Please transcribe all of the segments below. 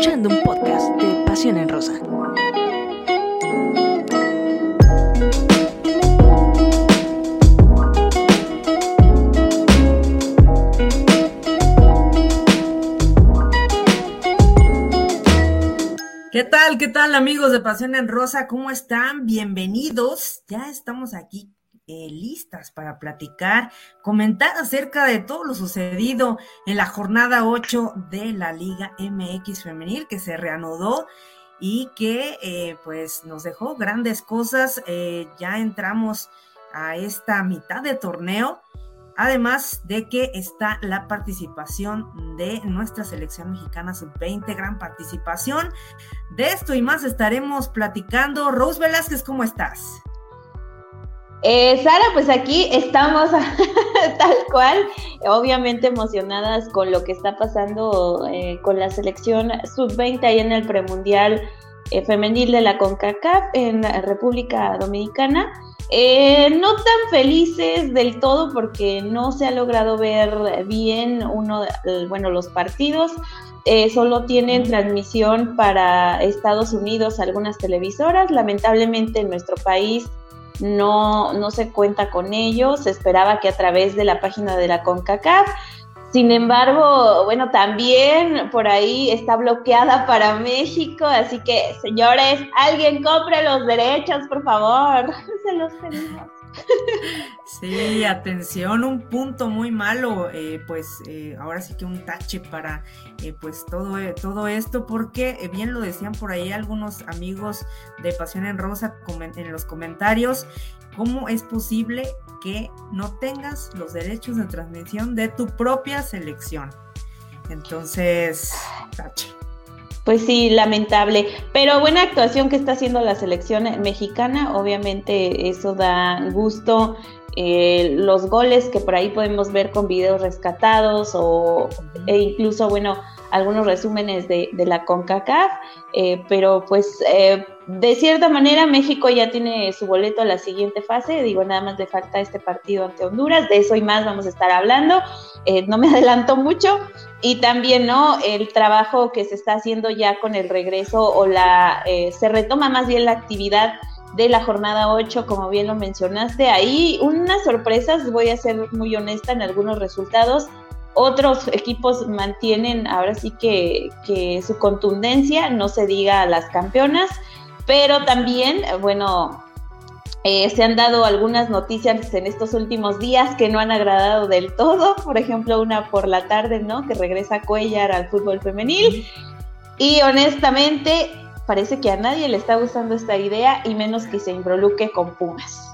escuchando un podcast de Pasión en Rosa. ¿Qué tal? ¿Qué tal amigos de Pasión en Rosa? ¿Cómo están? Bienvenidos. Ya estamos aquí eh, listas para platicar, comentar acerca de todo lo sucedido en la jornada 8 de la Liga MX Femenil que se reanudó y que eh, pues nos dejó grandes cosas. Eh, ya entramos a esta mitad de torneo. Además de que está la participación de nuestra selección mexicana sub-20, gran participación. De esto y más estaremos platicando. Rose Velázquez, ¿cómo estás? Eh, Sara, pues aquí estamos tal cual, obviamente emocionadas con lo que está pasando eh, con la selección sub-20 ahí en el premundial eh, femenil de la CONCACAF en República Dominicana. no tan felices del todo porque no se ha logrado ver bien uno, bueno, los partidos. solo tienen transmisión para Estados Unidos algunas televisoras. Lamentablemente en nuestro país no, no se cuenta con ellos, se esperaba que a través de la página de la CONCACAF. Sin embargo, bueno, también por ahí está bloqueada para México, así que señores, alguien compre los derechos, por favor, se los pedimos. Sí, atención, un punto muy malo, eh, pues eh, ahora sí que un tache para eh, pues todo, todo esto, porque bien lo decían por ahí algunos amigos de Pasión en Rosa en los comentarios, ¿cómo es posible que no tengas los derechos de transmisión de tu propia selección? Entonces, tache. Pues sí, lamentable. Pero buena actuación que está haciendo la selección mexicana. Obviamente eso da gusto. Eh, los goles que por ahí podemos ver con videos rescatados o e incluso, bueno, algunos resúmenes de, la CONCACAF, eh, pero pues eh, de cierta manera México ya tiene su boleto a la siguiente fase, digo, nada más le falta este partido ante Honduras, de eso y más vamos a estar hablando, no me adelanto mucho, y también, ¿no? El trabajo que se está haciendo ya con el regreso o la, se retoma más bien la actividad de la jornada 8, como bien lo mencionaste. Ahí unas sorpresas, voy a ser muy honesta en algunos resultados. Otros equipos mantienen ahora sí que, que su contundencia, no se diga a las campeonas, pero también, bueno, eh, se han dado algunas noticias en estos últimos días que no han agradado del todo. Por ejemplo, una por la tarde, ¿no? Que regresa Cuellar al fútbol femenil. Y honestamente, parece que a nadie le está gustando esta idea y menos que se involucre con Pumas.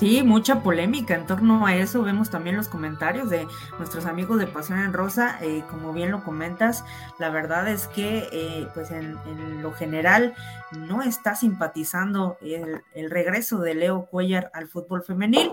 Sí, mucha polémica en torno a eso. Vemos también los comentarios de nuestros amigos de Pasión en Rosa. Eh, como bien lo comentas, la verdad es que, eh, pues en, lo general, no está simpatizando el, el regreso de Leo Cuellar al fútbol femenil.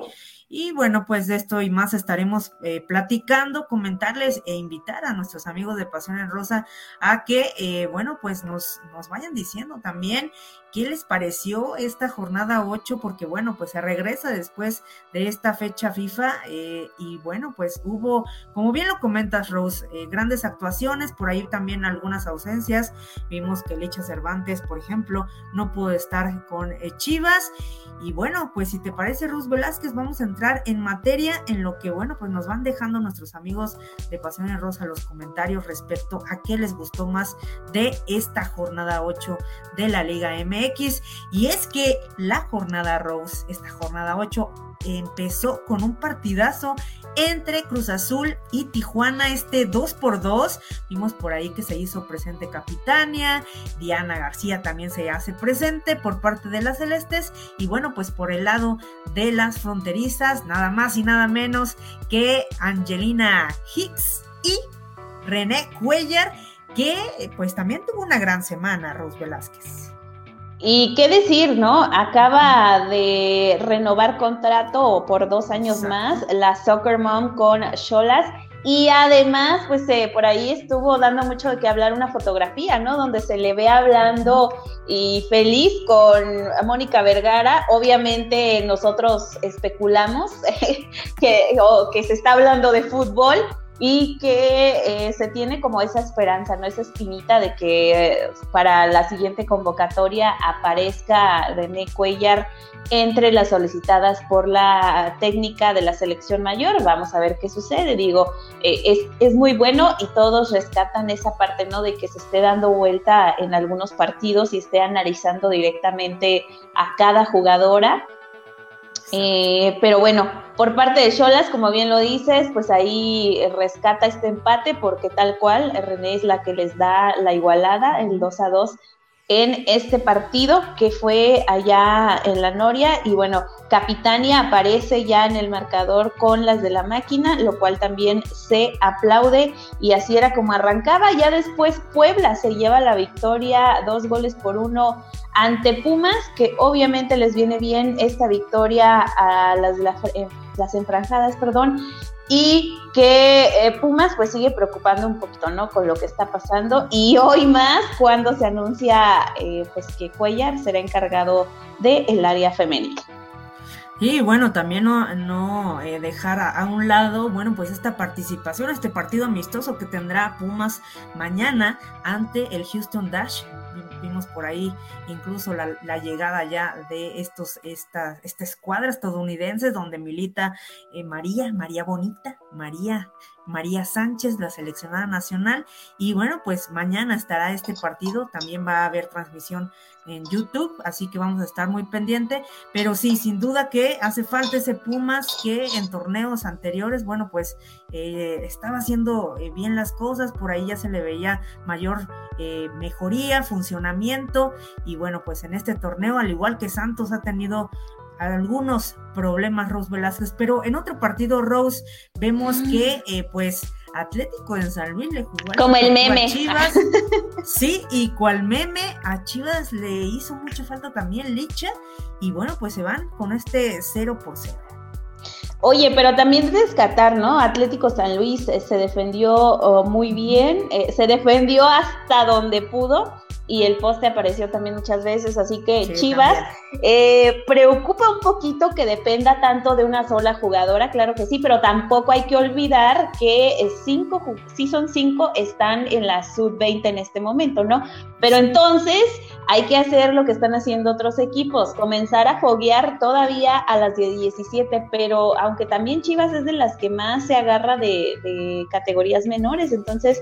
Y bueno, pues de esto y más estaremos eh, platicando, comentarles e invitar a nuestros amigos de Pasión en Rosa a que, bueno, pues nos vayan diciendo también qué les pareció esta jornada 8, porque bueno, pues se regresa después de esta fecha FIFA eh, y bueno, pues hubo, como bien lo comentas, Rose, grandes actuaciones, por ahí también algunas ausencias. Vimos que Lecha Cervantes, por ejemplo, no pudo estar con Chivas. Y bueno, pues si te parece, Rose Velázquez, vamos a entrar en materia en lo que, bueno, pues nos van dejando nuestros amigos de Pasión en Rosa los comentarios respecto a qué les gustó más de esta jornada 8 de la Liga MX. Y es que la jornada Rose, esta jornada 8, empezó con un partidazo entre Cruz Azul y Tijuana, este 2 por 2 Vimos por ahí que se hizo presente Capitania, Diana García también se hace presente por parte de las Celestes. Y bueno, pues por el lado de las fronterizas, nada más y nada menos que Angelina Hicks y René Cuellar, que pues también tuvo una gran semana, Rose Velázquez. Y qué decir, ¿no? Acaba de renovar contrato por dos años más la Soccer Mom con Cholas. Y además, pues eh, por ahí estuvo dando mucho de qué hablar una fotografía, ¿no? Donde se le ve hablando y feliz con Mónica Vergara. Obviamente nosotros especulamos que, que se está hablando de fútbol, y que eh, se tiene como esa esperanza, ¿no? Esa espinita de que eh, para la siguiente convocatoria aparezca René Cuellar entre las solicitadas por la técnica de la selección mayor. Vamos a ver qué sucede. Digo, eh, es, es, muy bueno y todos rescatan esa parte, ¿no? De que se esté dando vuelta en algunos partidos y esté analizando directamente a cada jugadora. Eh, pero bueno, por parte de Cholas, como bien lo dices, pues ahí rescata este empate porque tal cual René es la que les da la igualada, el 2 a 2 en este partido que fue allá en la Noria. Y bueno, Capitania aparece ya en el marcador con las de la máquina, lo cual también se aplaude. Y así era como arrancaba. Ya después Puebla se lleva la victoria, dos goles por uno ante Pumas, que obviamente les viene bien esta victoria a las, eh, las enfranjadas, perdón, y que eh, Pumas pues sigue preocupando un poquito, ¿no? Con lo que está pasando y hoy más cuando se anuncia eh, pues que Cuellar será encargado del área femenina. Y bueno, también no, no dejar a, un lado, bueno, pues esta participación, este partido amistoso que tendrá Pumas mañana ante el Houston Dash. Vimos por ahí incluso la, llegada ya de estos, esta, esta escuadra estadounidense donde milita eh, María, María Bonita, María María Sánchez, la seleccionada nacional. Y bueno, pues mañana estará este partido, también va a haber transmisión en YouTube, así que vamos a estar muy pendiente. Pero sí, sin duda que hace falta ese Pumas que en torneos anteriores, bueno, pues eh, estaba haciendo eh, bien las cosas, por ahí ya se le veía mayor eh, mejoría, funcionamiento. Y bueno, pues en este torneo, al igual que Santos ha tenido algunos problemas Rose Velázquez, pero en otro partido Rose vemos que pues Atlético en San Luis le jugó como el meme a Chivas, sí, y cual meme a Chivas le hizo mucha falta también Licha y bueno pues se van con este 0 por 0. Oye, pero también rescatar, ¿no? Atlético San Luis eh, se defendió oh, muy bien, eh, se defendió hasta donde pudo y el poste apareció también muchas veces, así que Chivas eh, preocupa un poquito que dependa tanto de una sola jugadora, claro que sí, pero tampoco hay que olvidar que eh, cinco, si son cinco, están en la sub-20 en este momento, ¿no? Pero entonces hay que hacer lo que están haciendo otros equipos, comenzar a foguear todavía a las de 17, pero aunque también Chivas es de las que más se agarra de, categorías menores, entonces,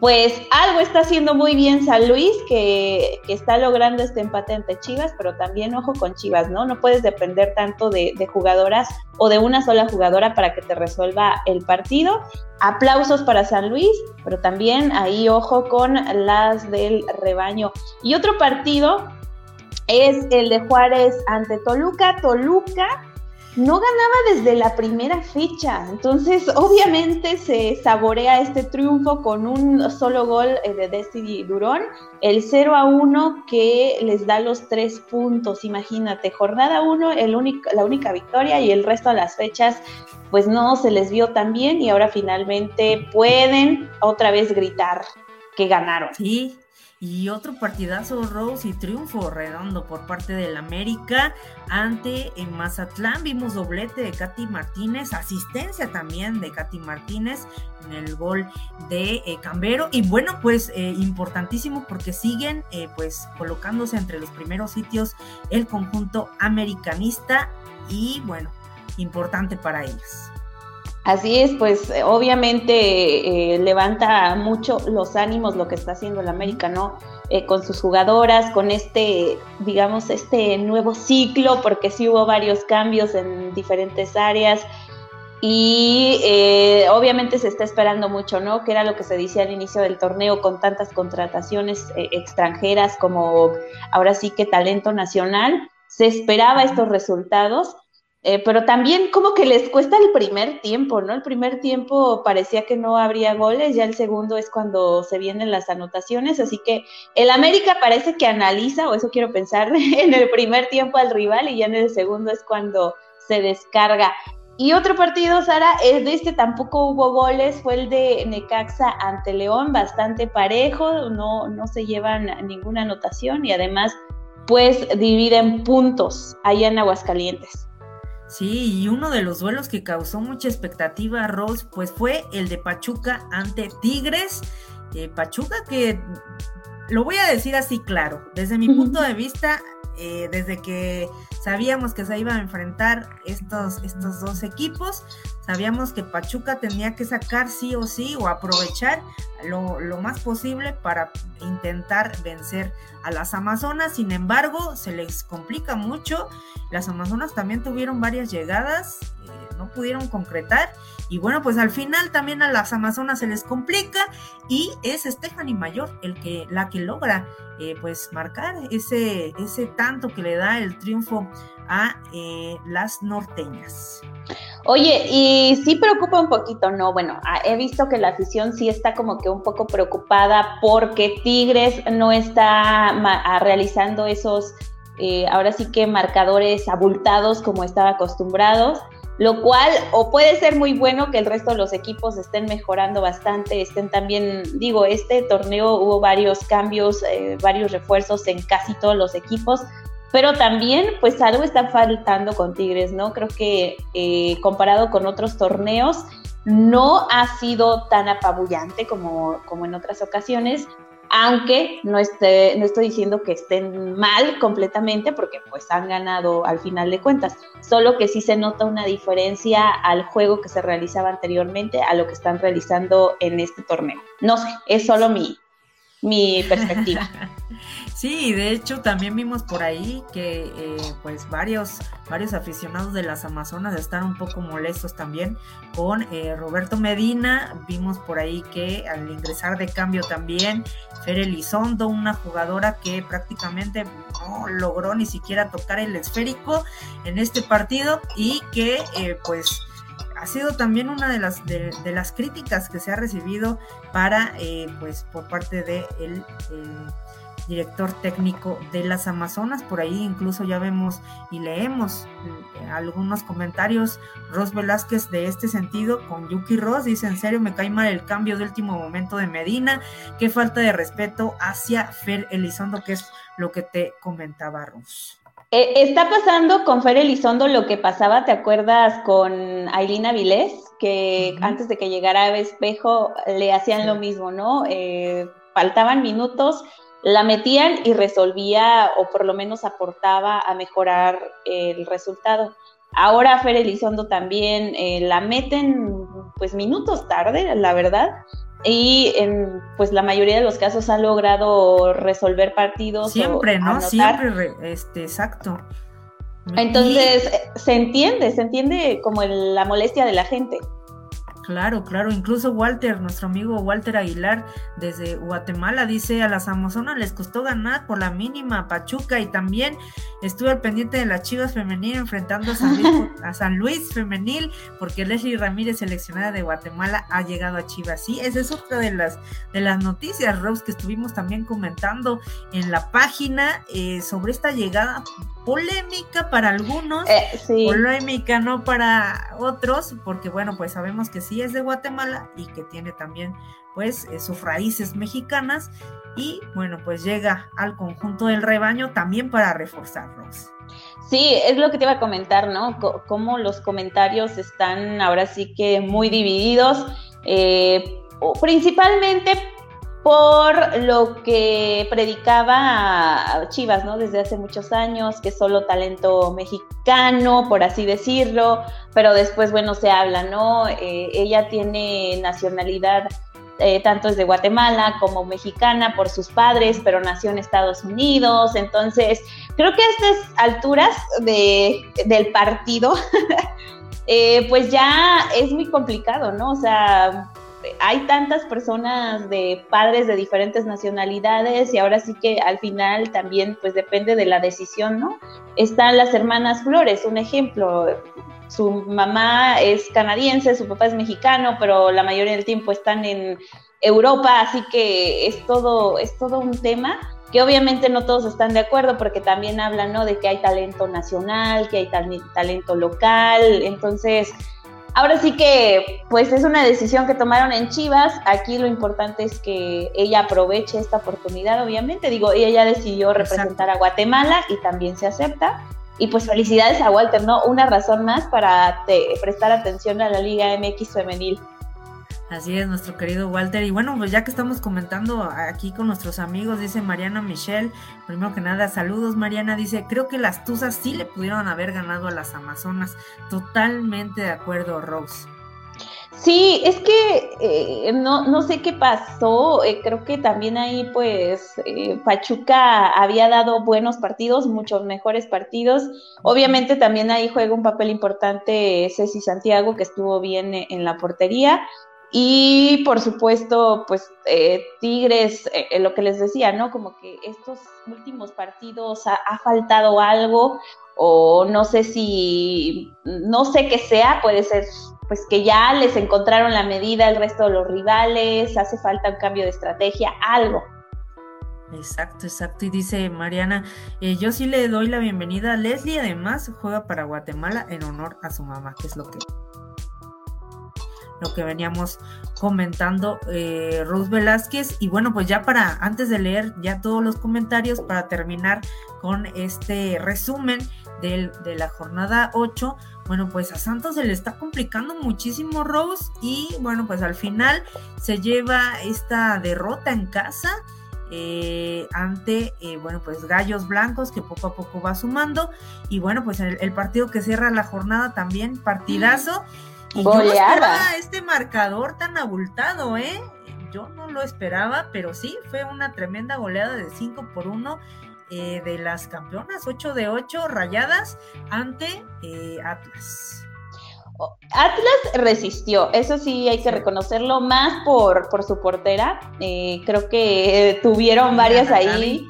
pues algo está haciendo muy bien San Luis, que, está logrando este empate ante Chivas, pero también ojo con Chivas, ¿no? No puedes depender tanto de, de jugadoras o de una sola jugadora para que te resuelva el partido. Aplausos para San Luis, pero también ahí ojo con las del rebaño. Y otro partido es el de Juárez ante Toluca. Toluca no ganaba desde la primera fecha, entonces obviamente se saborea este triunfo con un solo gol eh, de Destiny Durón, el 0 a 1 que les da los tres puntos, imagínate, jornada 1, la única victoria y el resto de las fechas pues no se les vio tan bien y ahora finalmente pueden otra vez gritar que ganaron. Sí, y otro partidazo Rose y triunfo redondo por parte del América ante en Mazatlán. Vimos doblete de Katy Martínez, asistencia también de Katy Martínez en el gol de eh, Cambero. Y bueno, pues eh, importantísimo porque siguen eh, pues colocándose entre los primeros sitios el conjunto americanista y bueno, importante para ellos. Así es, pues obviamente eh, levanta mucho los ánimos lo que está haciendo el América, ¿no? Eh, con sus jugadoras, con este, digamos, este nuevo ciclo, porque sí hubo varios cambios en diferentes áreas y eh, obviamente se está esperando mucho, ¿no? Que era lo que se decía al inicio del torneo con tantas contrataciones extranjeras como ahora sí que talento nacional. Se esperaba estos resultados eh, pero también como que les cuesta el primer tiempo, ¿no? El primer tiempo parecía que no habría goles, ya el segundo es cuando se vienen las anotaciones, así que el América parece que analiza, o eso quiero pensar, en el primer tiempo al rival y ya en el segundo es cuando se descarga. Y otro partido, Sara, es de este tampoco hubo goles, fue el de Necaxa ante León, bastante parejo, no, no se llevan ninguna anotación y además pues dividen puntos allá en Aguascalientes. Sí, y uno de los duelos que causó mucha expectativa, Rose, pues fue el de Pachuca ante Tigres. Eh, Pachuca que, lo voy a decir así claro, desde mi punto de vista, eh, desde que sabíamos que se iban a enfrentar estos, estos dos equipos, sabíamos que Pachuca tenía que sacar sí o sí o aprovechar lo, lo, más posible para intentar vencer a las Amazonas. Sin embargo, se les complica mucho. Las Amazonas también tuvieron varias llegadas, no pudieron concretar. Y bueno, pues al final también a las Amazonas se les complica y es Stephanie Mayor el que, la que logra eh, pues marcar ese, ese tanto que le da el triunfo a eh, las norteñas. Oye, y sí preocupa un poquito, ¿no? Bueno, ah, he visto que la afición sí está como que un poco preocupada porque Tigres no está ah, realizando esos, eh, ahora sí que marcadores abultados como estaba acostumbrados lo cual o puede ser muy bueno que el resto de los equipos estén mejorando bastante, estén también, digo, este torneo hubo varios cambios, eh, varios refuerzos en casi todos los equipos, pero también pues algo está faltando con Tigres, ¿no? Creo que eh, comparado con otros torneos no ha sido tan apabullante como, como en otras ocasiones, aunque no, esté, no estoy diciendo que estén mal completamente, porque pues han ganado al final de cuentas, solo que sí se nota una diferencia al juego que se realizaba anteriormente a lo que están realizando en este torneo. No sé, es solo mi, mi perspectiva. Sí, de hecho también vimos por ahí que eh, pues varios, varios aficionados de las Amazonas están un poco molestos también con eh, Roberto Medina. Vimos por ahí que al ingresar de cambio también Fer Elizondo, una jugadora que prácticamente no logró ni siquiera tocar el esférico en este partido y que eh, pues ha sido también una de las de, las críticas que se ha recibido para pues por parte de el director técnico de las Amazonas. Por ahí incluso ya vemos y leemos eh, algunos comentarios Ros Velázquez de este sentido con Yuki Ross. Dice, en serio, me cae mal el cambio de último momento de Medina. Qué falta de respeto hacia Fer Elizondo, que es lo que te comentaba Ros. Eh, está pasando con Fer Elizondo lo que pasaba, ¿te acuerdas con Ailina Vilés? Que antes de que llegara a Espejo le hacían lo mismo, ¿no? Eh, faltaban minutos la metían y resolvía o por lo menos aportaba a mejorar el resultado. Ahora Fer Elizondo también eh, la meten pues minutos tarde, la verdad, y en pues la mayoría de los casos ha logrado resolver partidos. Siempre, ¿no? Siempre, este, exacto. Entonces, se entiende, se entiende como la molestia de la gente. Claro, claro. Incluso Walter, nuestro amigo Walter Aguilar, desde Guatemala, dice a las Amazonas les costó ganar por la mínima Pachuca y también estuve al pendiente de las Chivas femenil enfrentando a San, Luis, femenil, porque Leslie Ramírez, seleccionada de Guatemala, ha llegado a Chivas. Sí, esa es otra de las de las noticias, Rose, que estuvimos también comentando en la página eh, sobre esta llegada polémica para algunos, eh, polémica no para otros, porque bueno, pues sabemos que sí es de Guatemala y que tiene también pues eh, sus raíces mexicanas y bueno, pues llega al conjunto del rebaño también para reforzarlos. Sí, es lo que te iba a comentar, ¿no? cómo los comentarios están ahora sí que muy divididos, eh, principalmente por lo que predicaba Chivas, ¿no? Desde hace muchos años, que solo talento mexicano, por así decirlo, pero después, bueno, se habla, ¿no? Eh, ella tiene nacionalidad, eh, tanto es de Guatemala como mexicana por sus padres, pero nació en Estados Unidos, entonces creo que a estas alturas de, del partido, eh, pues ya es muy complicado, ¿no? O sea hay tantas personas de padres de diferentes nacionalidades y ahora sí que al final también pues depende de la decisión, ¿no? Están las hermanas Flores, un ejemplo. Su mamá es canadiense, su papá es mexicano, pero la mayoría del tiempo están en Europa, así que es todo, es todo un tema que obviamente no todos están de acuerdo porque también hablan ¿no? de que hay talento nacional, que hay talento local, entonces Ahora sí que, pues es una decisión que tomaron en Chivas. Aquí lo importante es que ella aproveche esta oportunidad, obviamente. Digo, ella ya decidió representar a Guatemala y también se acepta. Y pues felicidades a Walter, ¿no? Una razón más para prestar atención a la Liga MX femenil. Así es, nuestro querido Walter. Y bueno, pues ya que estamos comentando aquí con nuestros amigos, dice Mariana Michelle, primero que nada, saludos Mariana, dice, creo que las Tuzas sí le pudieron haber ganado a las Amazonas. Totalmente de acuerdo, Rose. Sí, es que eh, no, no sé qué pasó, eh, creo que también ahí pues eh, Pachuca había dado buenos partidos, muchos mejores partidos, obviamente también ahí juega un papel importante Ceci Santiago que estuvo bien en la portería, y por supuesto, pues eh, Tigres, eh, lo que les decía, ¿no? Como que estos últimos partidos ha, faltado algo o no sé si, no sé qué sea, puede ser pues que ya les encontraron la medida el resto de los rivales, hace falta un cambio de estrategia, algo. Exacto, exacto. Y dice Mariana, eh, yo sí le doy la bienvenida a Leslie, además juega para Guatemala en honor a su mamá, que es lo que lo que veníamos comentando eh, Rose Velázquez. Y bueno, pues ya para, antes de leer ya todos los comentarios, para terminar con este resumen de la jornada 8, bueno, pues a Santos se le está complicando muchísimo Rose y bueno, pues al final se lleva esta derrota en casa. Eh, ante, eh, bueno, pues Gallos Blancos que poco a poco va sumando y bueno, pues el, el partido que cierra la jornada también, partidazo. Y yo no esperaba este marcador tan abultado, ¿eh? Yo no lo esperaba, pero sí, fue una tremenda goleada de 5 por 1 eh, de las campeonas, 8 de 8 rayadas ante eh, Atlas. Atlas resistió, eso sí hay que reconocerlo, más por, por su portera. Eh, creo que tuvieron varias ahí.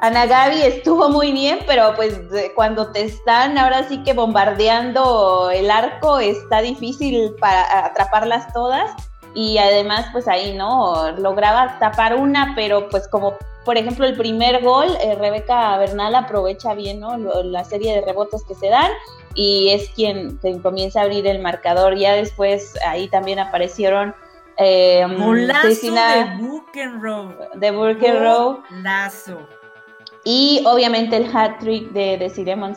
Ana Gaby estuvo muy bien, pero pues cuando te están ahora sí que bombardeando el arco está difícil para atraparlas todas y además pues ahí no lograba tapar una, pero pues como por ejemplo el primer gol, eh, Rebeca Bernal aprovecha bien ¿no? la serie de rebotes que se dan y es quien, quien comienza a abrir el marcador. Ya después ahí también aparecieron eh, de Buchenroe. De. Lazo. Y obviamente el hat-trick de, de Ciremon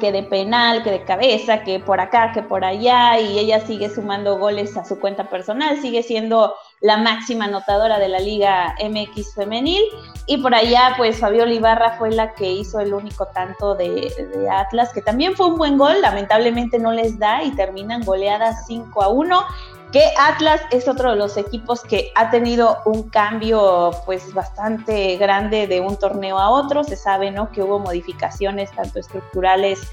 que de penal, que de cabeza, que por acá, que por allá, y ella sigue sumando goles a su cuenta personal, sigue siendo la máxima anotadora de la Liga MX femenil. Y por allá, pues Fabiola Ibarra fue la que hizo el único tanto de, de Atlas, que también fue un buen gol, lamentablemente no les da y terminan goleadas 5 a 1 que Atlas es otro de los equipos que ha tenido un cambio pues bastante grande de un torneo a otro. Se sabe, ¿no? Que hubo modificaciones tanto estructurales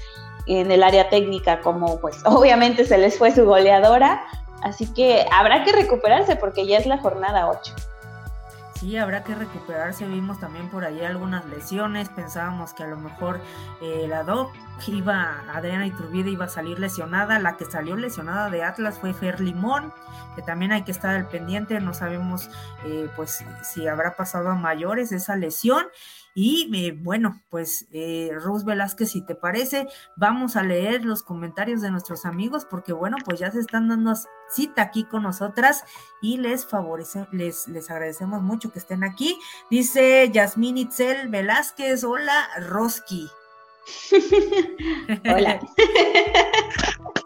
en el área técnica como pues obviamente se les fue su goleadora. Así que habrá que recuperarse porque ya es la jornada 8 sí, habrá que recuperarse. Vimos también por ahí algunas lesiones. Pensábamos que a lo mejor eh, la Doc iba, Adriana Iturbide iba a salir lesionada. La que salió lesionada de Atlas fue Fer Limón, que también hay que estar al pendiente. No sabemos eh, pues si habrá pasado a mayores esa lesión. Y eh, bueno, pues eh, Rose Velázquez, si te parece, vamos a leer los comentarios de nuestros amigos porque bueno, pues ya se están dando cita aquí con nosotras y les favorece, les, les agradecemos mucho que estén aquí. Dice Yasmín Itzel Velázquez, hola Roski. hola.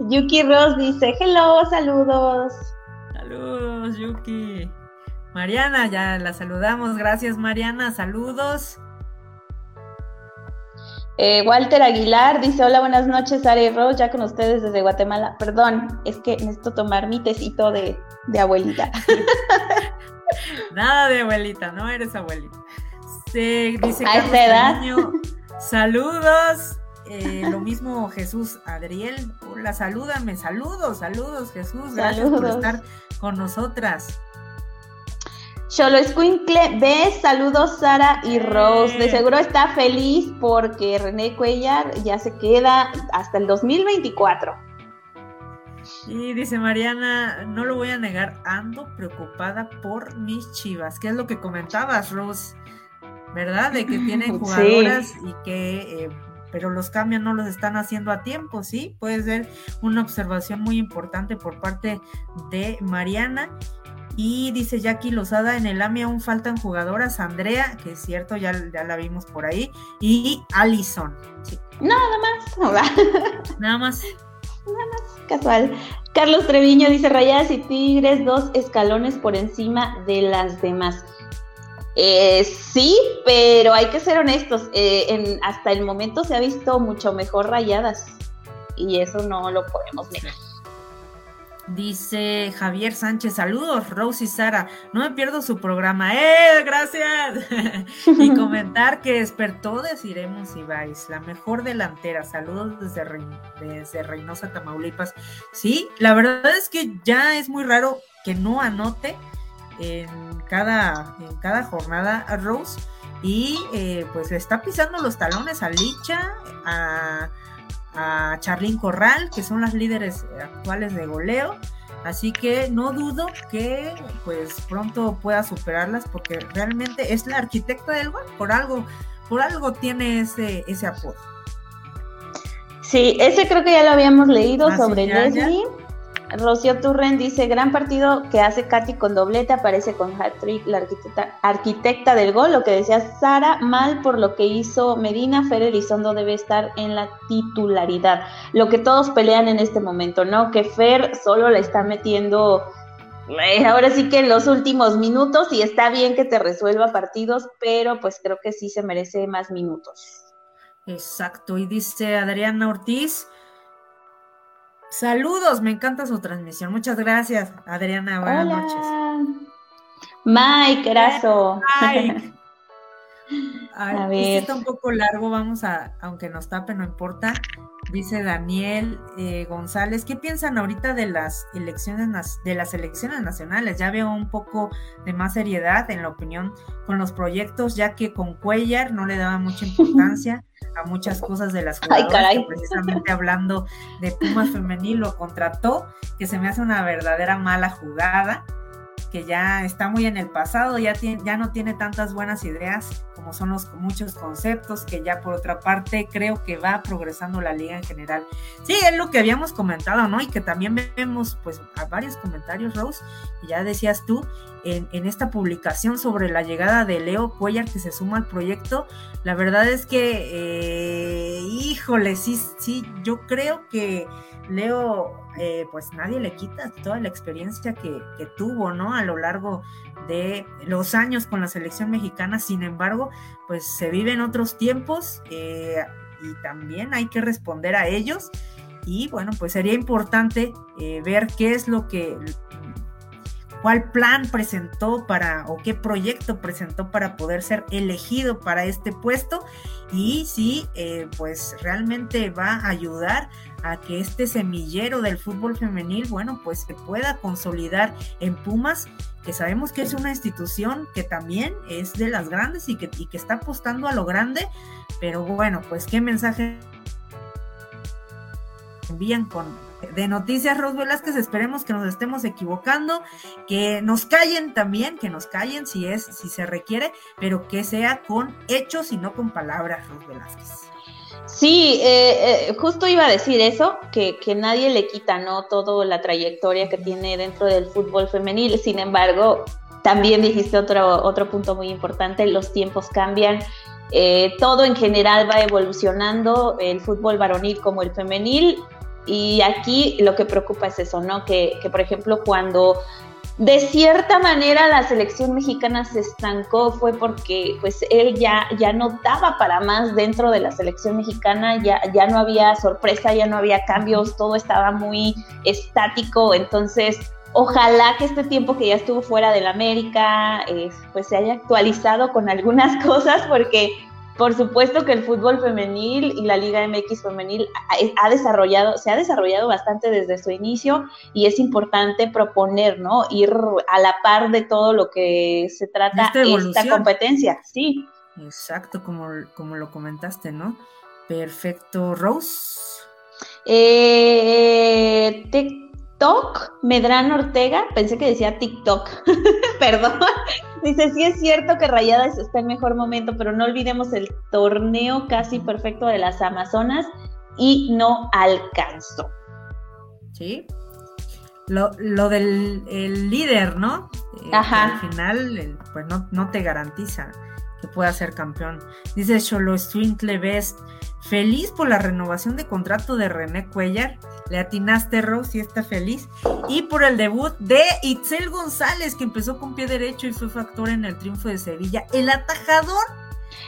Yuki Ross dice, hello, saludos. Saludos, Yuki. Mariana, ya la saludamos. Gracias, Mariana. Saludos. Eh, Walter Aguilar dice: Hola, buenas noches, Ari Rose, ya con ustedes desde Guatemala. Perdón, es que necesito tomar mi tecito de, abuelita. Nada de abuelita, no eres abuelita. Se dice ¿A esa edad? saludos. Eh, lo mismo Jesús Adriel. Hola, salúdame, saludos, saludos Jesús. Gracias por estar con nosotras. Cholo Escuincle, ve, saludos Sara y Rose. De seguro está feliz porque René Cuellar ya se queda hasta el 2024. Y dice Mariana, no lo voy a negar, ando preocupada por mis chivas. ¿Qué es lo que comentabas, Rose? ¿Verdad? De que tienen jugadoras y que, eh, pero los cambios no los están haciendo a tiempo, ¿sí? Puede ser una observación muy importante por parte de Mariana. Y dice Jackie Lozada, en el AMI aún faltan jugadoras, Andrea, que es cierto, ya, ya la vimos por ahí, y Allison. Nada más. Nada más. Nada más, casual. Carlos Treviño dice Rayadas y Tigres, dos escalones por encima de las demás. Eh, sí, pero hay que ser honestos. Eh, hasta el momento se ha visto mucho mejor Rayadas y eso no lo podemos negar. Dice Javier Sánchez, saludos, Rose y Sara. No me pierdo su programa. ¡Eh! Gracias. y comentar que despertó Iremos Ibáis, la mejor delantera. Saludos desde, desde Reynosa, Tamaulipas. Sí, la verdad es que ya es muy raro que no anote en cada, en cada jornada a Rose. Y eh, pues está pisando los talones a Licha, a a Charlín Corral, que son las líderes actuales de goleo. Así que no dudo que pues pronto pueda superarlas porque realmente es la arquitecta del gol, por algo, por algo tiene ese, ese apodo. Sí, ese creo que ya lo habíamos leído sobre Leslie. Rocío Turren dice, gran partido que hace Katy con doblete, aparece con hat-trick, la arquitecta, arquitecta, del gol, lo que decía Sara, mal por lo que hizo Medina, Fer Elizondo debe estar en la titularidad, lo que todos pelean en este momento, ¿no? Que Fer solo la está metiendo eh, ahora sí que en los últimos minutos y está bien que te resuelva partidos, pero pues creo que sí se merece más minutos. Exacto, y dice Adriana Ortiz, Saludos, me encanta su transmisión. Muchas gracias, Adriana. Buenas noches. Mike, graso. Mike. a ver. Este está un poco largo, vamos a, aunque nos tape, no importa. Dice Daniel eh, González, ¿qué piensan ahorita de las elecciones de las elecciones nacionales? Ya veo un poco de más seriedad en la opinión con los proyectos, ya que con Cuellar no le daba mucha importancia a muchas cosas de las jugadoras, precisamente hablando de Pumas femenil lo contrató, que se me hace una verdadera mala jugada que ya está muy en el pasado, ya, tiene, ya no tiene tantas buenas ideas como son los muchos conceptos, que ya por otra parte creo que va progresando la liga en general. Sí, es lo que habíamos comentado, ¿no? Y que también vemos pues a varios comentarios, Rose, y ya decías tú, en, en, esta publicación sobre la llegada de Leo Cuellar que se suma al proyecto, la verdad es que, eh, híjole, sí, sí, yo creo que Leo eh, pues nadie le quita toda la experiencia que, tuvo, ¿no? A lo largo de los años con la selección mexicana, sin embargo, pues se viven otros tiempos eh, y también hay que responder a ellos. Y bueno, pues sería importante eh, ver qué es lo que, cuál plan presentó para o qué proyecto presentó para poder ser elegido para este puesto y si pues realmente va a ayudar a que este semillero del fútbol femenil, bueno, pues se pueda consolidar en Pumas, que sabemos que es una institución que también es de las grandes y que, que está apostando a lo grande, pero bueno, pues qué mensaje envían con de noticias Ros Velázquez, esperemos que nos estemos equivocando, que nos callen también, que nos callen si es, si se requiere, pero que sea con hechos y no con palabras, Ros Velázquez. Sí, eh, eh, justo iba a decir eso, que, que, nadie le quita, ¿no? Toda la trayectoria que tiene dentro del fútbol femenil. Sin embargo, también dijiste otro, otro punto muy importante, los tiempos cambian. Eh, todo en general va evolucionando, el fútbol varonil como el femenil. Y aquí lo que preocupa es eso, ¿no? Que, que por ejemplo, cuando de cierta manera la selección mexicana se estancó fue porque pues él ya, ya no daba para más dentro de la selección mexicana, ya, ya no había sorpresa, ya no había cambios, todo estaba muy estático, entonces ojalá que este tiempo que ya estuvo fuera del América eh, pues se haya actualizado con algunas cosas porque por supuesto que el fútbol femenil y la Liga MX femenil ha, desarrollado, se ha desarrollado bastante desde su inicio y es importante proponer, ¿no? Ir a la par de todo lo que se trata esta, esta competencia, sí. Exacto, como, como lo comentaste, ¿no? Perfecto, Rose. Eh, TikTok, Medrano Ortega, pensé que decía TikTok, perdón, dice, sí es cierto que Rayadas está en mejor momento, pero no olvidemos el torneo casi perfecto de las Amazonas y no alcanzó. Sí. Lo, del líder, ¿no? al final pues no, no te garantiza que pueda ser campeón. Dice Cholo Swintle Best, feliz por la renovación de contrato de René Cuellar. Le atinaste, Rose, y está feliz. Y por el debut de Itzel González, que empezó con pie derecho y fue factor en el triunfo de Sevilla. El atajador.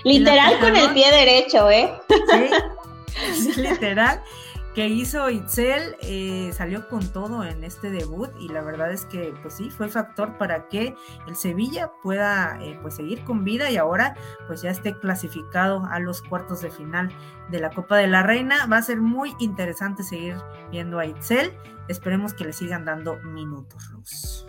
Literal con el pie derecho, ¿eh? Sí, literal que hizo Itzel eh, salió con todo en este debut y la verdad es que pues sí fue factor para que el Sevilla pueda eh, pues seguir con vida y ahora pues ya esté clasificado a los cuartos de final de la Copa de la Reina va a ser muy interesante seguir viendo a Itzel esperemos que le sigan dando minutos Luz.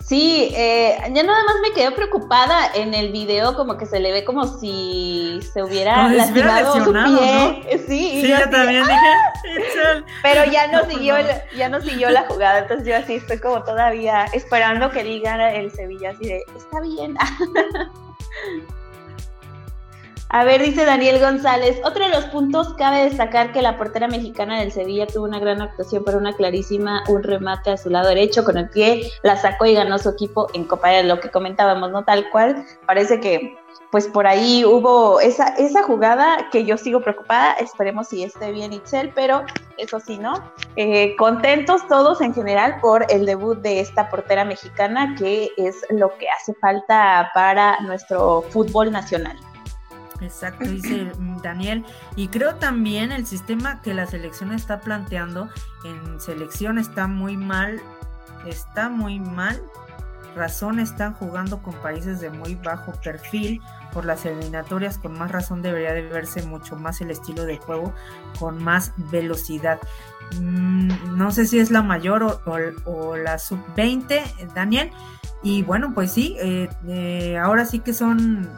Sí, eh, ya nada más me quedé preocupada en el video, como que se le ve como si se hubiera lastimado su pie. Sí, sí yo, también dije. Pero ya no siguió, ya no siguió la jugada, entonces yo así estoy como todavía esperando que diga el Sevilla así de, está bien. A ver, dice Daniel González, otro de los puntos cabe destacar que la portera mexicana del Sevilla tuvo una gran actuación, pero una clarísima, un remate a su lado derecho con el pie, la sacó y ganó su equipo en Copa de lo que comentábamos, ¿no? Tal cual, parece que pues por ahí hubo esa, esa jugada que yo sigo preocupada, esperemos si esté bien Itzel, pero eso sí, ¿no? Eh, contentos todos en general por el debut de esta portera mexicana, que es lo que hace falta para nuestro fútbol nacional. Exacto, dice Daniel. Y creo también el sistema que la selección está planteando en selección está muy mal, está muy mal. Razón están jugando con países de muy bajo perfil por las eliminatorias, con más razón debería de verse mucho más el estilo de juego con más velocidad. Mm, no sé si es la mayor o, la sub-20, Daniel. Y bueno, pues sí, eh, eh, ahora sí que son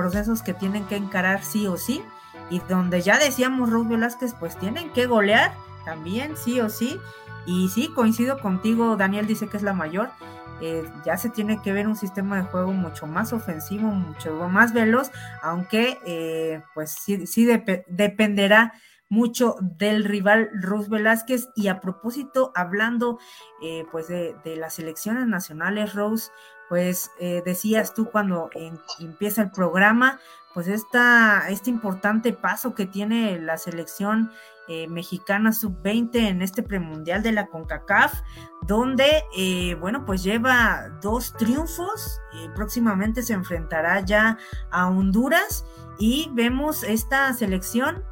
procesos que tienen que encarar sí o sí y donde ya decíamos Ruth Velázquez, pues tienen que golear también sí o sí. Y sí, coincido contigo, Daniel dice que es la mayor. Eh, ya se tiene que ver un sistema de juego mucho más ofensivo, mucho más veloz, aunque eh, pues sí, sí dependerá mucho del rival Ruth Velázquez. Y a propósito, hablando eh, pues de, de, las selecciones nacionales, Rose, pues eh, decías tú cuando empieza el programa, pues esta, este importante paso que tiene la selección eh, mexicana sub-20 en este premundial de la CONCACAF, donde, eh, bueno, pues lleva dos triunfos, próximamente se enfrentará ya a Honduras y vemos esta selección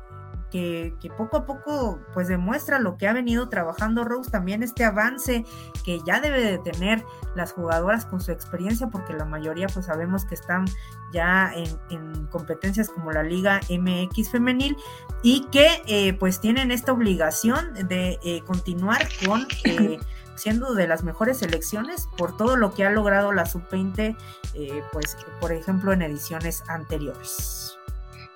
que, poco a poco pues demuestra lo que ha venido trabajando Rose, también este avance que ya debe de tener las jugadoras con su experiencia, porque la mayoría pues sabemos que están ya en, competencias como la Liga MX femenil y que eh, pues tienen esta obligación de eh, continuar con... Eh, siendo de las mejores selecciones por todo lo que ha logrado la sub-20, pues por ejemplo en ediciones anteriores.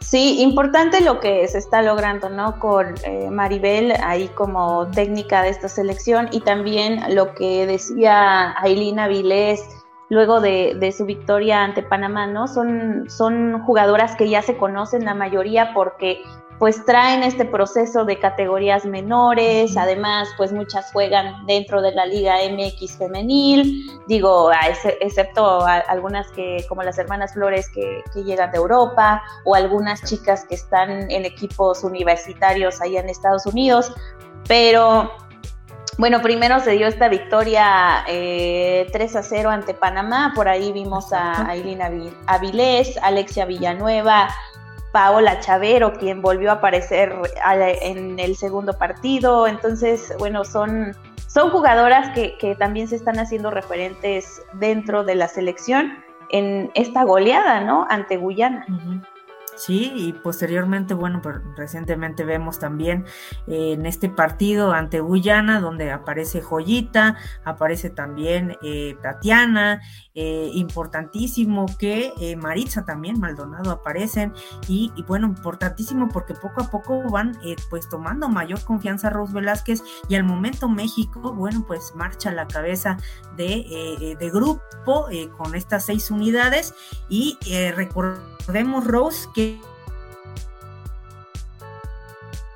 Sí, importante lo que se está logrando, ¿no? Con eh, Maribel ahí como técnica de esta selección y también lo que decía Ailina Vilés luego de, de, su victoria ante Panamá, ¿no? Son, son jugadoras que ya se conocen la mayoría porque pues traen este proceso de categorías menores, además pues muchas juegan dentro de la Liga MX femenil, digo, excepto algunas que como las hermanas Flores que, llegan de Europa o algunas chicas que están en equipos universitarios allá en Estados Unidos, pero bueno, primero se dio esta victoria 3 eh, a 0 ante Panamá, por ahí vimos a Ailina Avilés, Alexia Villanueva, Paola Chavero, quien volvió a aparecer en el segundo partido. Entonces, bueno, son, son jugadoras que, que también se están haciendo referentes dentro de la selección en esta goleada, ¿no? Ante Guyana. Sí, y posteriormente, bueno, pues recientemente vemos también eh, en este partido ante Guyana, donde aparece Joyita, aparece también eh, Tatiana, eh, importantísimo que Maritza también, Maldonado aparecen, y, bueno, importantísimo porque poco a poco van pues tomando mayor confianza Rose Velázquez y al momento México, bueno, pues marcha a la cabeza de, de grupo con estas seis unidades y recordemos Rose que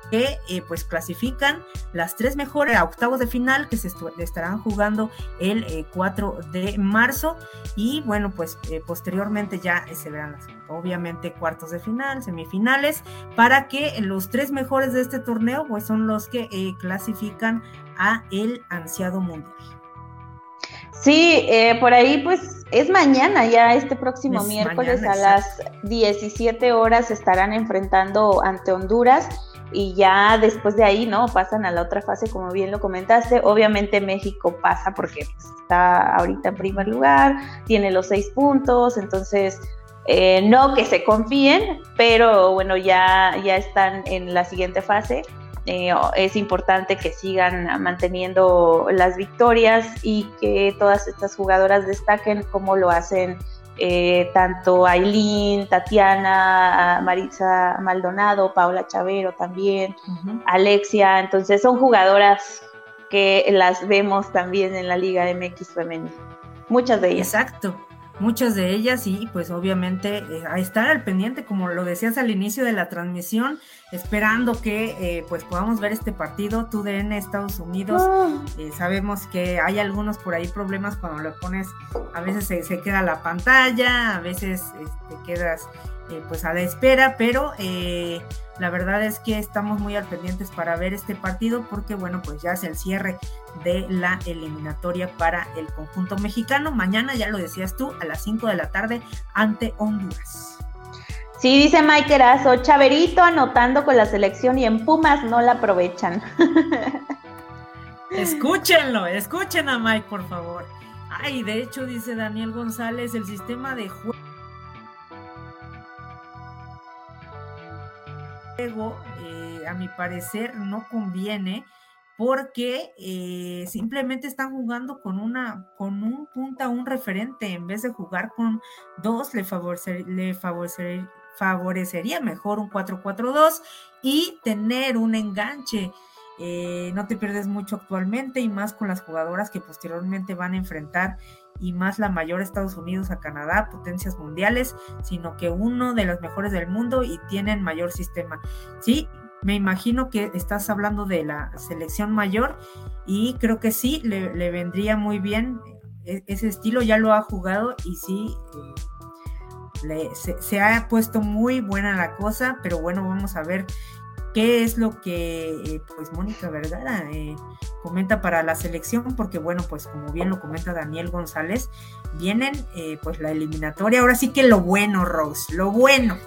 que eh, pues clasifican las tres mejores a octavos de final que se estarán jugando el 4 eh, de marzo. Y bueno pues eh, posteriormente ya se verán las, obviamente cuartos de final, semifinales para que los tres mejores de este torneo pues son los que clasifican a el ansiado mundial. Sí, por ahí pues es mañana, ya este próximo miércoles a las 17 horas estarán enfrentando ante Honduras y ya después de ahí, ¿no? Pasan a la otra fase, como bien lo comentaste. Obviamente México pasa porque pues, está ahorita en primer lugar, tiene los seis puntos, entonces eh, no que se confíen, pero bueno, ya, ya están en la siguiente fase. Eh, es importante que sigan manteniendo las victorias y que todas estas jugadoras destaquen como lo hacen eh, tanto Aileen, Tatiana, Marisa Maldonado, Paula Chavero también, Alexia, entonces son jugadoras que las vemos también en la Liga MX femenina, muchas de ellas. Exacto, muchas de ellas y pues obviamente eh, a estar al pendiente, como lo decías al inicio de la transmisión, esperando que eh, pues podamos ver este partido, tú TUDN Estados Unidos, ah. eh, sabemos que hay algunos por ahí problemas cuando lo pones, a veces se, queda la pantalla, a veces este, quedas pues a la espera, pero la verdad es que estamos muy al pendientes para ver este partido porque, bueno, pues ya es el cierre de la eliminatoria para el conjunto mexicano. Mañana, ya lo decías tú, a las 5 de la tarde ante Honduras. Sí, dice Mike Erazo, Chaverito anotando con la selección y en Pumas no la aprovechan. Escúchenlo, escuchen a Mike, por favor. Ay, de hecho, dice Daniel González, el sistema de juego eh, a mi parecer, no conviene porque eh, simplemente están jugando con una con un punta, un referente, en vez de jugar con dos, le, favorecería mejor un 4-4-2 y tener un enganche. Eh, no te pierdes mucho actualmente y más con las jugadoras que posteriormente van a enfrentar y más la mayor Estados Unidos a Canadá, potencias mundiales, sino que uno de los mejores del mundo y tienen mayor sistema. Sí, me imagino que estás hablando de la selección mayor y creo que sí, le, vendría muy bien e, ese estilo, ya lo ha jugado y sí, eh, se, ha puesto muy buena la cosa, pero bueno, vamos a ver qué es lo que eh, pues Mónica Vergara eh, comenta para la selección, porque bueno, pues como bien lo comenta Daniel González, vienen eh, pues la eliminatoria, ahora sí que lo bueno, Rose, lo bueno.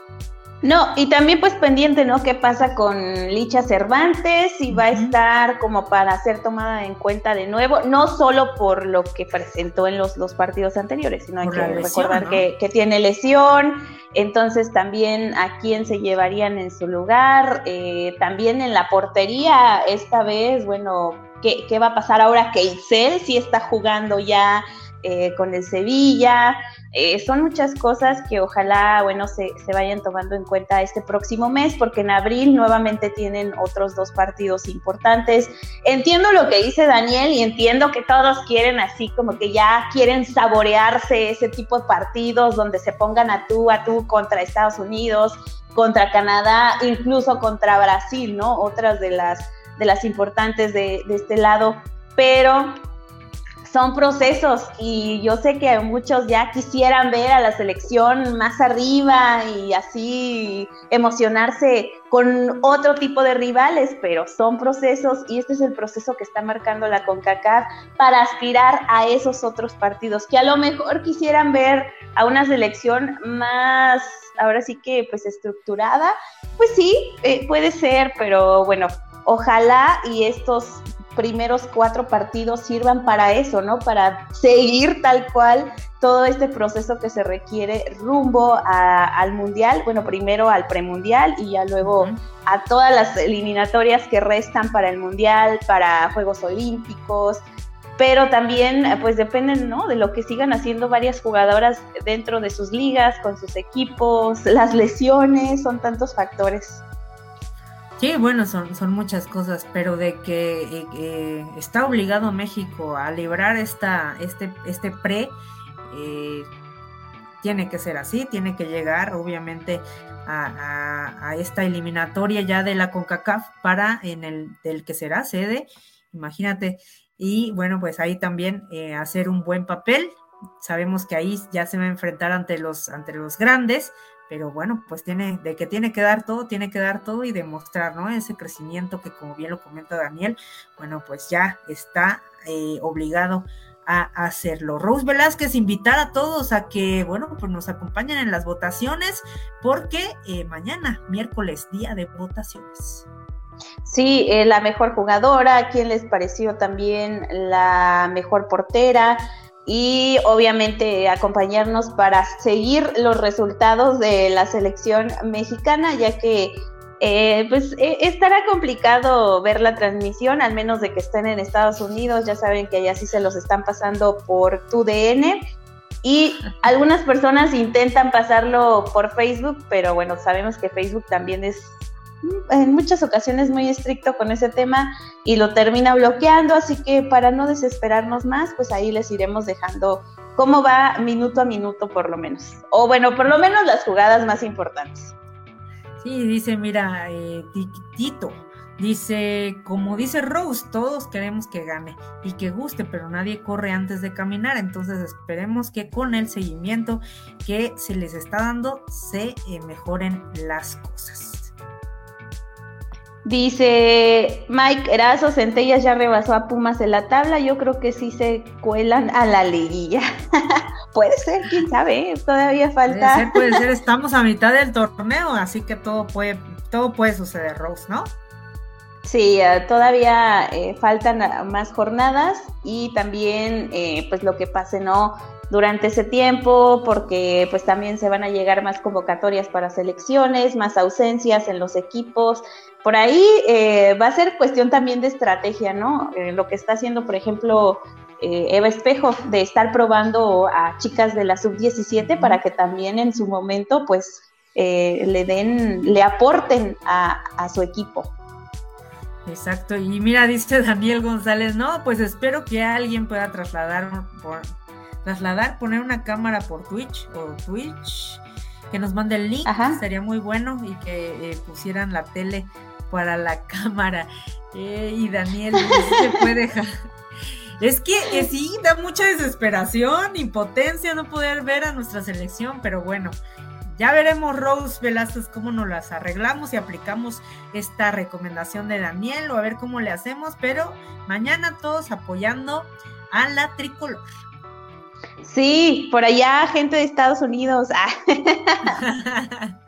No, y también pues pendiente, ¿no? ¿Qué pasa con Licha Cervantes? Si va a estar como para ser tomada en cuenta de nuevo, no solo por lo que presentó en los, los partidos anteriores, sino hay que recordar que, que, tiene lesión, entonces también a quién se llevarían en su lugar, eh, también en la portería, esta vez, bueno, ¿qué, qué va a pasar ahora que Isel sí está jugando ya eh, con el Sevilla. Eh, son muchas cosas que ojalá, bueno, se, se, vayan tomando en cuenta este próximo mes, porque en abril nuevamente tienen otros dos partidos importantes. Entiendo lo que dice Daniel y entiendo que todos quieren así, como que ya quieren saborearse ese tipo de partidos donde se pongan a tú, a tú contra Estados Unidos, contra Canadá, incluso contra Brasil, ¿no? Otras de las, de las importantes de, de este lado. Pero son procesos y yo sé que muchos ya quisieran ver a la selección más arriba y así emocionarse con otro tipo de rivales, pero son procesos y este es el proceso que está marcando la CONCACAF para aspirar a esos otros partidos que a lo mejor quisieran ver a una selección más, ahora sí que pues estructurada, pues sí, eh, puede ser, pero bueno, ojalá y estos primeros cuatro partidos sirvan para eso, ¿no? Para seguir tal cual todo este proceso que se requiere rumbo al mundial, bueno, primero al premundial y ya luego a todas las eliminatorias que restan para el mundial, para Juegos Olímpicos, pero también pues dependen, ¿no? De lo que sigan haciendo varias jugadoras dentro de sus ligas, con sus equipos, las lesiones, son tantos factores. Sí, bueno, son, son muchas cosas, pero de que eh, eh, está obligado México a librar esta, este, este pre, eh, tiene que ser así, tiene que llegar obviamente a, esta eliminatoria ya de la CONCACAF para en el del que será sede, imagínate, y bueno, pues ahí también hacer un buen papel. Sabemos que ahí ya se va a enfrentar ante los, ante los grandes, pero bueno, pues tiene, de que tiene que dar todo, tiene que dar todo y demostrar, ¿no? Ese crecimiento que como bien lo comenta Daniel, bueno, pues ya está eh, obligado a hacerlo. Rose Velázquez, invitar a todos a que, bueno, pues nos acompañen en las votaciones, porque eh, mañana, miércoles, día de votaciones. Sí, eh, la mejor jugadora, quién les pareció también la mejor portera, y obviamente acompañarnos para seguir los resultados de la selección mexicana, ya que eh, pues eh, estará complicado ver la transmisión, al menos de que estén en Estados Unidos, ya saben que allá sí se los están pasando por tu DN. Y algunas personas intentan pasarlo por Facebook, pero bueno, sabemos que Facebook también es en muchas ocasiones muy estricto con ese tema y lo termina bloqueando, así que para no desesperarnos más, pues ahí les iremos dejando cómo va minuto a minuto por lo menos. O bueno, por lo menos las jugadas más importantes. Sí, dice, mira, eh, Tito, dice, como dice Rose, todos queremos que gane y que guste, pero nadie corre antes de caminar, entonces esperemos que con el seguimiento que se les está dando se eh, mejoren las cosas. Dice Mike Erazo, Centellas ya rebasó a Pumas en la tabla, yo creo que sí se cuelan a la liguilla. puede ser, quién sabe, todavía falta. Puede ser, puede ser, estamos a mitad del torneo, así que todo puede, todo puede suceder, Rose, ¿no? Sí, eh, todavía eh, faltan más jornadas y también eh, pues lo que pase, ¿no? Durante ese tiempo, porque pues también se van a llegar más convocatorias para selecciones, más ausencias en los equipos. Por ahí eh, va a ser cuestión también de estrategia, ¿no? Eh, lo que está haciendo, por ejemplo, eh, Eva Espejo, de estar probando a chicas de la sub-17 para que también en su momento pues le den, le aporten a, a su equipo. Exacto, y mira, dice Daniel González, no, pues espero que alguien pueda trasladar, trasladar, poner una cámara por Twitch o Twitch, que nos mande el link, sería muy bueno y que eh, pusieran la tele para la cámara. Eh, y Daniel, se puede dejar. Es que, que, sí, da mucha desesperación, impotencia no poder ver a nuestra selección, pero bueno, ya veremos, Rose Velázquez, cómo nos las arreglamos y aplicamos esta recomendación de Daniel o a ver cómo le hacemos, pero mañana todos apoyando a la tricolor. Sí, por allá gente de Estados Unidos. Ah.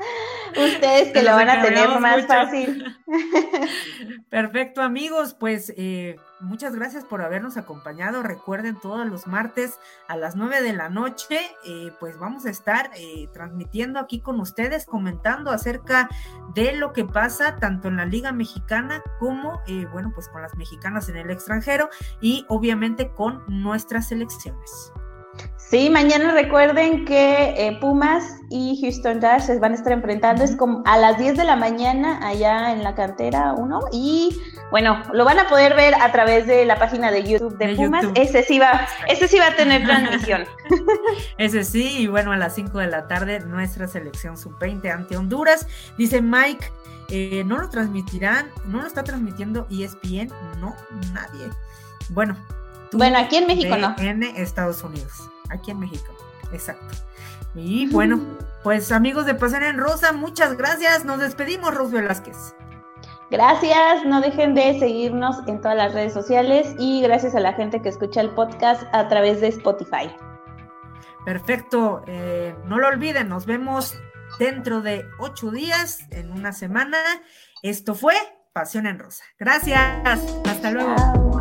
Ustedes que lo van a tener más fácil. Perfecto, amigos. Pues eh, muchas gracias por habernos acompañado. Recuerden todos los martes a las nueve de la noche, eh, pues vamos a estar eh, transmitiendo aquí con ustedes, comentando acerca de lo que pasa tanto en la Liga Mexicana como, bueno, pues con las mexicanas en el extranjero y obviamente con nuestras selecciones. Sí, mañana recuerden que eh, Pumas y Houston Dash se van a estar enfrentando, es como a las 10 de la mañana allá en la cantera 1 y bueno, lo van a poder ver a través de la página de YouTube de, Pumas, ese sí va, ese sí va a tener transmisión. ese sí, y bueno, a las 5 de la tarde nuestra selección sub-20 ante Honduras, dice Mike, eh, no lo transmitirán, no lo está transmitiendo ESPN, no, nadie. Bueno, bueno, aquí en México no. En Estados Unidos, aquí en México, exacto. Y bueno, pues amigos de Pasión en Rosa, muchas gracias. Nos despedimos, Ros Velázquez. Gracias, no dejen de seguirnos en todas las redes sociales y gracias a la gente que escucha el podcast a través de Spotify. Perfecto, eh, no lo olviden, nos vemos dentro de ocho días, en una semana. Esto fue Pasión en Rosa. Gracias, hasta luego.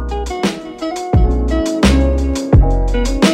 Bye.